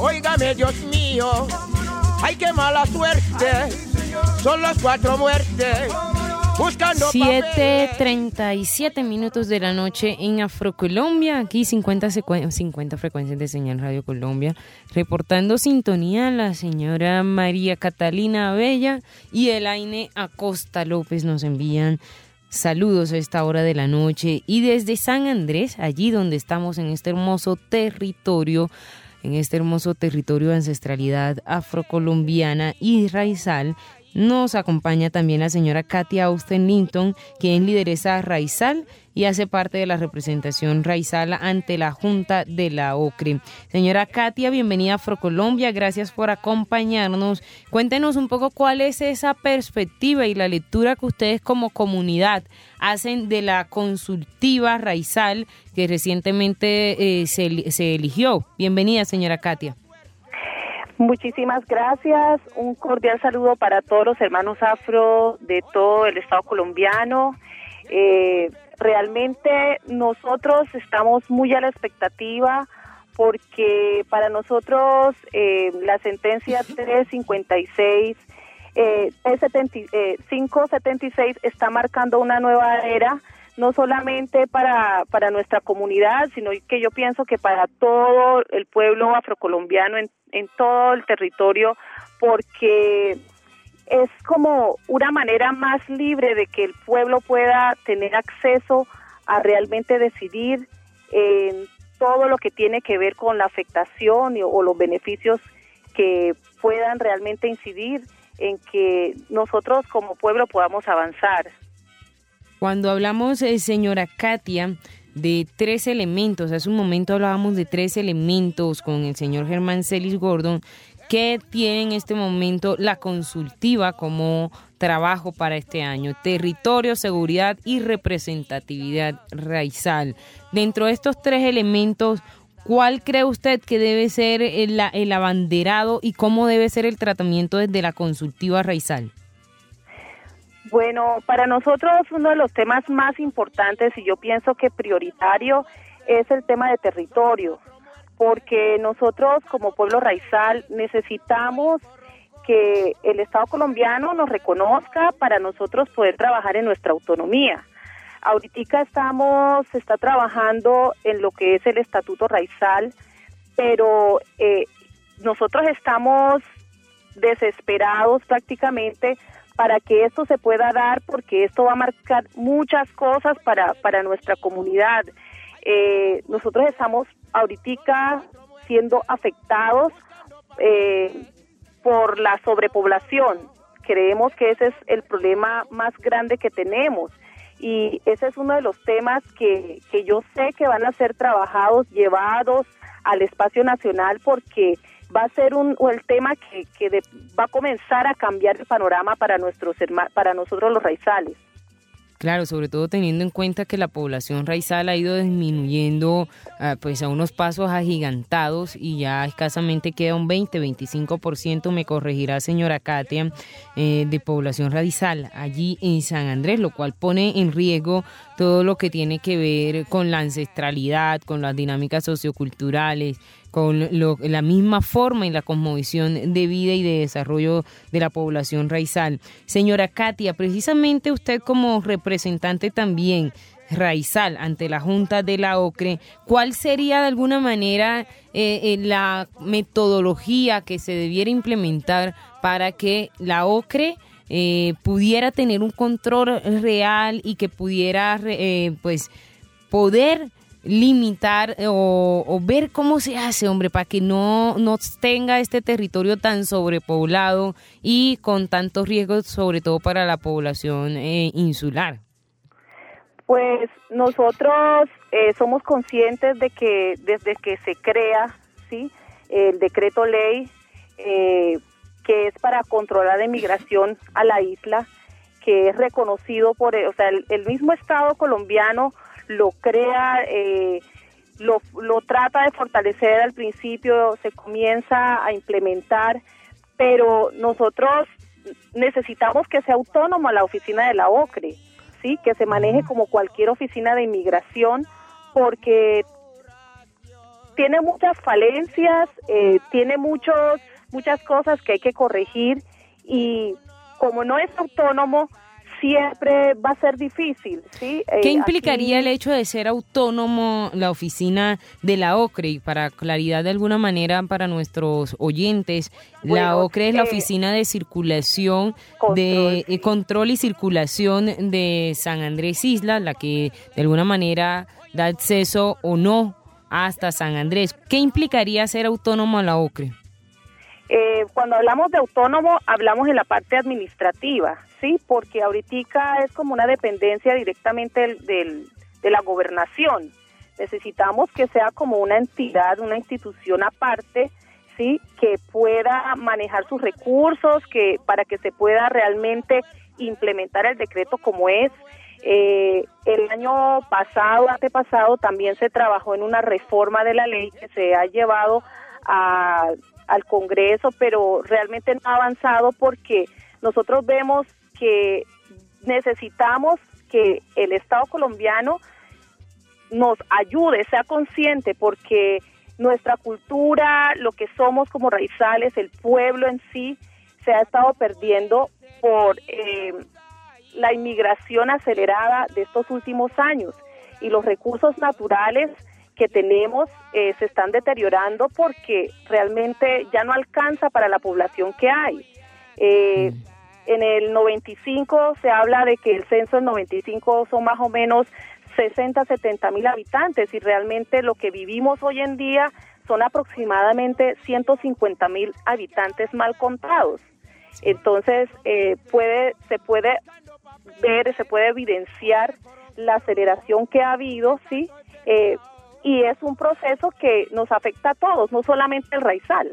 Óigame, Dios mío, ay, qué mala suerte, son las cuatro muertes. Buscando 7.37 minutos de la noche en Afrocolombia, aquí 50, 50 frecuencias de señal Radio Colombia, reportando sintonía la señora María Catalina Bella y Elaine Acosta López nos envían saludos a esta hora de la noche. Y desde San Andrés, allí donde estamos en este hermoso territorio, en este hermoso territorio de ancestralidad afrocolombiana y raizal, nos acompaña también la señora Katia Austen Linton, quien lideresa Raizal y hace parte de la representación Raizal ante la Junta de la OCRE. Señora Katia, bienvenida a Afrocolombia, gracias por acompañarnos. Cuéntenos un poco cuál es esa perspectiva y la lectura que ustedes como comunidad hacen de la consultiva Raizal que recientemente eh, se eligió. Bienvenida, señora Katia. Muchísimas gracias. Un cordial saludo para todos los hermanos afro de todo el Estado colombiano. Eh, realmente nosotros estamos muy a la expectativa porque para nosotros eh, la sentencia 356 eh, 576 eh, está marcando una nueva era no solamente para, para nuestra comunidad, sino que yo pienso que para todo el pueblo afrocolombiano en, en todo el territorio, porque es como una manera más libre de que el pueblo pueda tener acceso a realmente decidir en todo lo que tiene que ver con la afectación o los beneficios que puedan realmente incidir en que nosotros como pueblo podamos avanzar. Cuando hablamos, eh, señora Katia, de tres elementos, hace un momento hablábamos de tres elementos con el señor Germán Celis Gordon, que tiene en este momento la consultiva como trabajo para este año, territorio, seguridad y representatividad raizal. Dentro de estos tres elementos, ¿cuál cree usted que debe ser el, el abanderado y cómo debe ser el tratamiento desde la consultiva raizal? Bueno, para nosotros uno de los temas más importantes y yo pienso que prioritario es el tema de territorio, porque nosotros como pueblo raizal necesitamos que el Estado colombiano nos reconozca para nosotros poder trabajar en nuestra autonomía. Ahorita estamos, se está trabajando en lo que es el Estatuto Raizal, pero eh, nosotros estamos desesperados prácticamente para que esto se pueda dar, porque esto va a marcar muchas cosas para, para nuestra comunidad. Eh, nosotros estamos ahorita siendo afectados eh, por la sobrepoblación. Creemos que ese es el problema más grande que tenemos y ese es uno de los temas que, que yo sé que van a ser trabajados, llevados al espacio nacional porque va a ser un, el tema que, que va a comenzar a cambiar el panorama para, nuestros, para nosotros los raizales. Claro, sobre todo teniendo en cuenta que la población raizal ha ido disminuyendo ah, pues a unos pasos agigantados y ya escasamente queda un 20-25%, me corregirá señora Katia, eh, de población raizal allí en San Andrés, lo cual pone en riesgo todo lo que tiene que ver con la ancestralidad, con las dinámicas socioculturales, con la misma forma y la cosmovisión de vida y de desarrollo de la población raizal. Señora Katia, precisamente usted como representante también raizal ante la Junta de la OCRE, ¿cuál sería de alguna manera eh, eh, la metodología que se debiera implementar para que la OCRE eh, pudiera tener un control real y que pudiera pues poder limitar eh, o, ver cómo se hace, hombre, para que no, no tenga este territorio tan sobrepoblado y con tantos riesgos, sobre todo para la población eh, insular? Pues nosotros eh, somos conscientes de que desde que se crea sí el decreto ley que es para controlar la inmigración a la isla, que es reconocido por, o sea, el mismo Estado colombiano lo crea, eh, lo, lo trata de fortalecer al principio, se comienza a implementar, pero nosotros necesitamos que sea autónoma la oficina de la OCRE, sí, que se maneje como cualquier oficina de inmigración, porque tiene muchas falencias, eh, tiene muchos, muchas cosas que hay que corregir y como no es autónomo, siempre va a ser difícil. ¿sí? ¿Qué eh, implicaría el hecho de ser autónomo la oficina de la OCRE? Y para claridad de alguna manera para nuestros oyentes, la OCRE es la eh, oficina de circulación, de eh, control y circulación de San Andrés Isla, la que de alguna manera da acceso o no hasta San Andrés. ¿Qué implicaría ser autónomo a la OCRE? Eh, cuando hablamos de autónomo, hablamos en la parte administrativa, ¿sí? Porque ahorita es como una dependencia directamente del, de la gobernación. Necesitamos que sea como una entidad, una institución aparte, ¿sí? Que pueda manejar sus recursos, que para que se pueda realmente implementar el decreto como es. Eh, el año pasado, antepasado, también se trabajó en una reforma de la ley que se ha llevado a al Congreso, pero realmente no ha avanzado porque nosotros vemos que necesitamos que el Estado colombiano nos ayude, sea consciente, porque nuestra cultura, lo que somos como raizales, el pueblo en sí, se ha estado perdiendo por eh, la inmigración acelerada de estos últimos años y los recursos naturales que tenemos eh, se están deteriorando porque realmente ya no alcanza para la población que hay. Eh, mm. En el 95 se habla de que el censo del 95 son más o menos 60, 70 mil habitantes y realmente lo que vivimos hoy en día son aproximadamente 150 mil habitantes mal contados. Entonces eh, puede, se puede ver, se puede evidenciar la aceleración que ha habido, sí, eh, y es un proceso que nos afecta a todos, no solamente el raizal.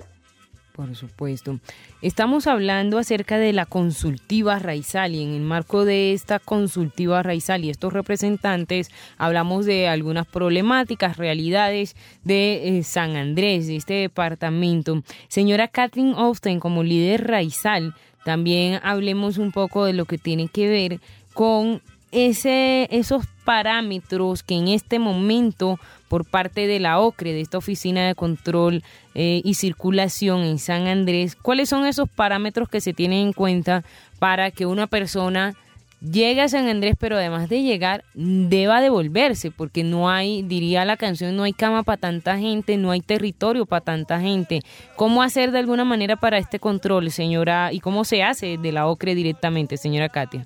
Por supuesto. Estamos hablando acerca de la consultiva raizal y en el marco de esta consultiva raizal y estos representantes hablamos de algunas problemáticas, realidades de eh, San Andrés, de este departamento. Señora Catherine Austin, como líder raizal, también hablemos un poco de lo que tiene que ver con ese, esos parámetros que en este momento por parte de la OCRE, de esta Oficina de Control eh, y Circulación en San Andrés, ¿cuáles son esos parámetros que se tienen en cuenta para que una persona llegue a San Andrés, pero además de llegar, deba devolverse, porque no hay, diría la canción, no hay cama para tanta gente, no hay territorio para tanta gente. ¿Cómo hacer de alguna manera para este control, señora, y cómo se hace de la OCRE directamente, señora Katia?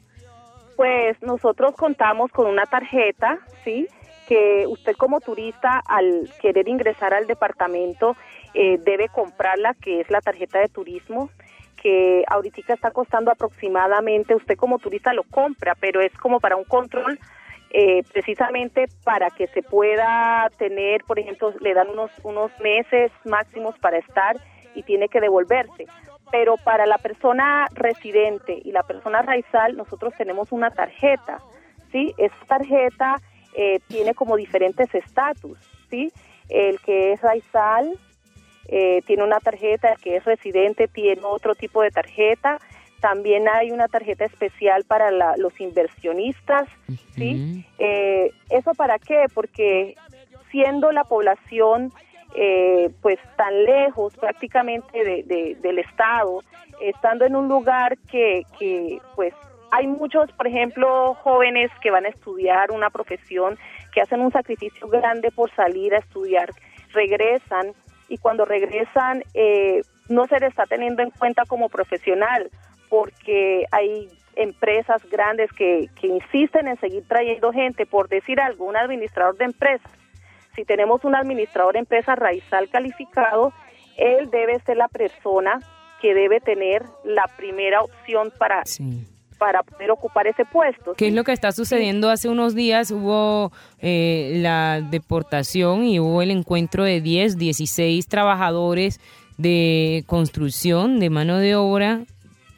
Pues nosotros contamos con una tarjeta, ¿sí? que usted como turista al querer ingresar al departamento eh, debe comprarla, que es la tarjeta de turismo, que ahorita está costando aproximadamente, usted como turista lo compra, pero es como para un control, eh, precisamente para que se pueda tener, por ejemplo, le dan unos, unos meses máximos para estar y tiene que devolverse. Pero para la persona residente y la persona raizal, nosotros tenemos una tarjeta, ¿sí? Esa tarjeta eh, tiene como diferentes estatus, ¿sí? El que es raizal eh, tiene una tarjeta, el que es residente tiene otro tipo de tarjeta, también hay una tarjeta especial para los inversionistas, ¿sí? Eh, ¿Eso para qué? Porque siendo la población pues tan lejos prácticamente de, del Estado, estando en un lugar que, que pues hay muchos, por ejemplo, jóvenes que van a estudiar una profesión, que hacen un sacrificio grande por salir a estudiar, regresan y cuando regresan eh, no se les está teniendo en cuenta como profesional porque hay empresas grandes que, que insisten en seguir trayendo gente, por decir algo, un administrador de empresas. Si tenemos un administrador de empresa raizal calificado, él debe ser la persona que debe tener la primera opción para para poder ocupar ese puesto. ¿Qué es lo que está sucediendo? Hace unos días hubo eh, la deportación y hubo el encuentro de 10, 16 trabajadores de construcción, de mano de obra,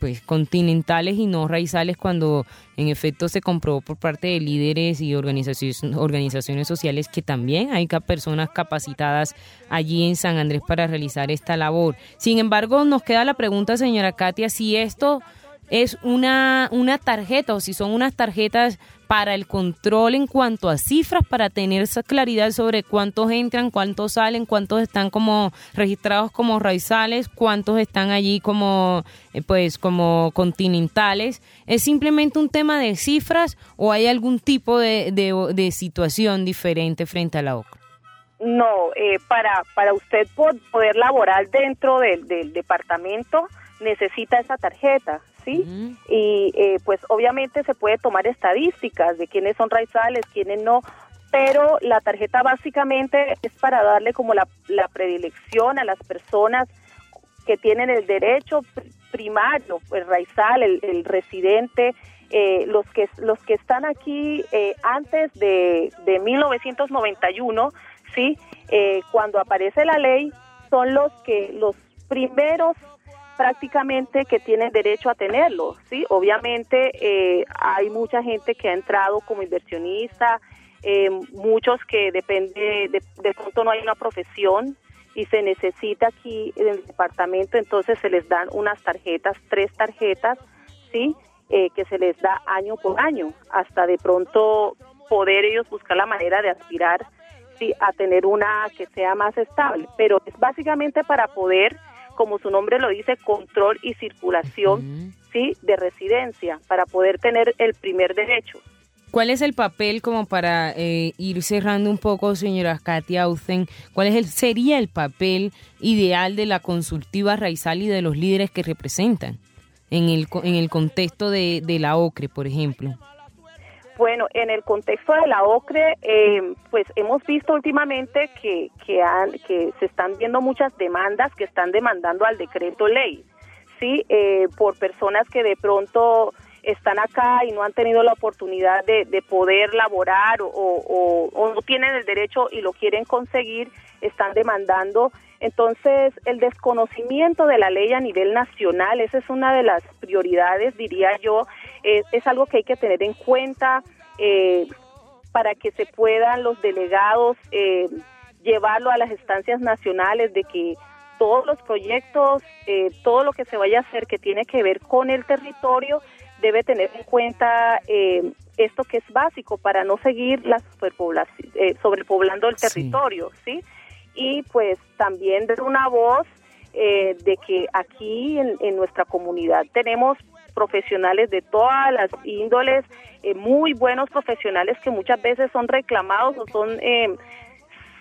pues continentales y no raizales cuando en efecto se comprobó por parte de líderes y organizaciones, organizaciones sociales que también hay personas capacitadas allí en San Andrés para realizar esta labor. Sin embargo, nos queda la pregunta, señora Katia, si esto es una, una tarjeta o si son unas tarjetas para el control en cuanto a cifras, para tener esa claridad sobre cuántos entran, cuántos salen, cuántos están como registrados como raizales, cuántos están allí como eh, pues como continentales. ¿Es simplemente un tema de cifras o hay algún tipo de, de, situación diferente frente a la OCRE? No, eh, para, para usted poder laborar dentro del, del departamento necesita esa tarjeta. ¿Sí? Y eh, pues obviamente se puede tomar estadísticas de quiénes son raizales, quiénes no, pero la tarjeta básicamente es para darle como la, predilección a las personas que tienen el derecho primario, el raizal, el, residente, eh, los que los que están aquí eh, antes de, de 1991, sí, cuando aparece la ley son los que los primeros prácticamente que tienen derecho a tenerlo, ¿sí? Obviamente eh, hay mucha gente que ha entrado como inversionista, eh, muchos que depende, de, de pronto no hay una profesión y se necesita aquí en el departamento, entonces se les dan unas tarjetas, tres tarjetas, ¿sí? Eh, que se les da año por año, hasta de pronto poder ellos buscar la manera de aspirar ¿sí? a tener una que sea más estable, pero es básicamente para poder como su nombre lo dice, control y circulación ¿sí? de residencia para poder tener el primer derecho. ¿Cuál es el papel como para eh, ir cerrando un poco, señora Katia Austen? ¿Cuál es el, sería el papel ideal de la consultiva raizal y de los líderes que representan en el, en el contexto de, de la OCRE, por ejemplo? Bueno, en el contexto de la OCRE, eh, pues hemos visto últimamente que, que, que se están viendo muchas demandas que están demandando al decreto ley, ¿sí? Eh, por personas que de pronto están acá y no han tenido la oportunidad de, de poder laborar o, o, no tienen el derecho y lo quieren conseguir, están demandando. Entonces, el desconocimiento de la ley a nivel nacional, esa es una de las prioridades, diría yo, es, algo que hay que tener en cuenta eh, para que se puedan los delegados eh, llevarlo a las instancias nacionales de que todos los proyectos, eh, todo lo que se vaya a hacer que tiene que ver con el territorio, debe tener en cuenta esto que es básico para no seguir la superpoblación, sobrepoblando el territorio, ¿sí? Y pues también dar una voz de que aquí en, en, nuestra comunidad tenemos profesionales de todas las índoles, eh, muy buenos profesionales que muchas veces son reclamados o son, eh,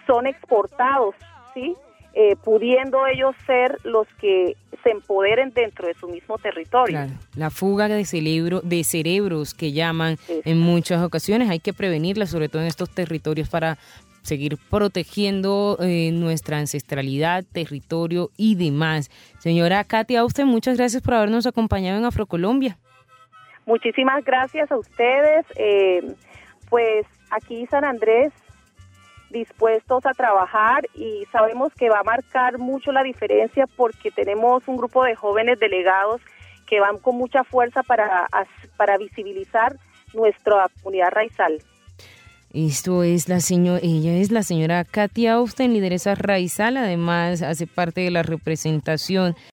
son exportados, ¿sí? Eh, pudiendo ellos ser los que se empoderen dentro de su mismo territorio. Claro, la fuga de, cerebro, de cerebros que llaman en muchas ocasiones hay que prevenirla, sobre todo en estos territorios para seguir protegiendo eh, nuestra ancestralidad, territorio y demás. Señora Katia usted muchas gracias por habernos acompañado en Afrocolombia. Muchísimas gracias a ustedes. Eh, pues aquí San Andrés dispuestos a trabajar y sabemos que va a marcar mucho la diferencia porque tenemos un grupo de jóvenes delegados que van con mucha fuerza para, para visibilizar nuestra comunidad raizal. Esto es la señora, ella es la señora Katia Austen, lideresa raizal, además hace parte de la representación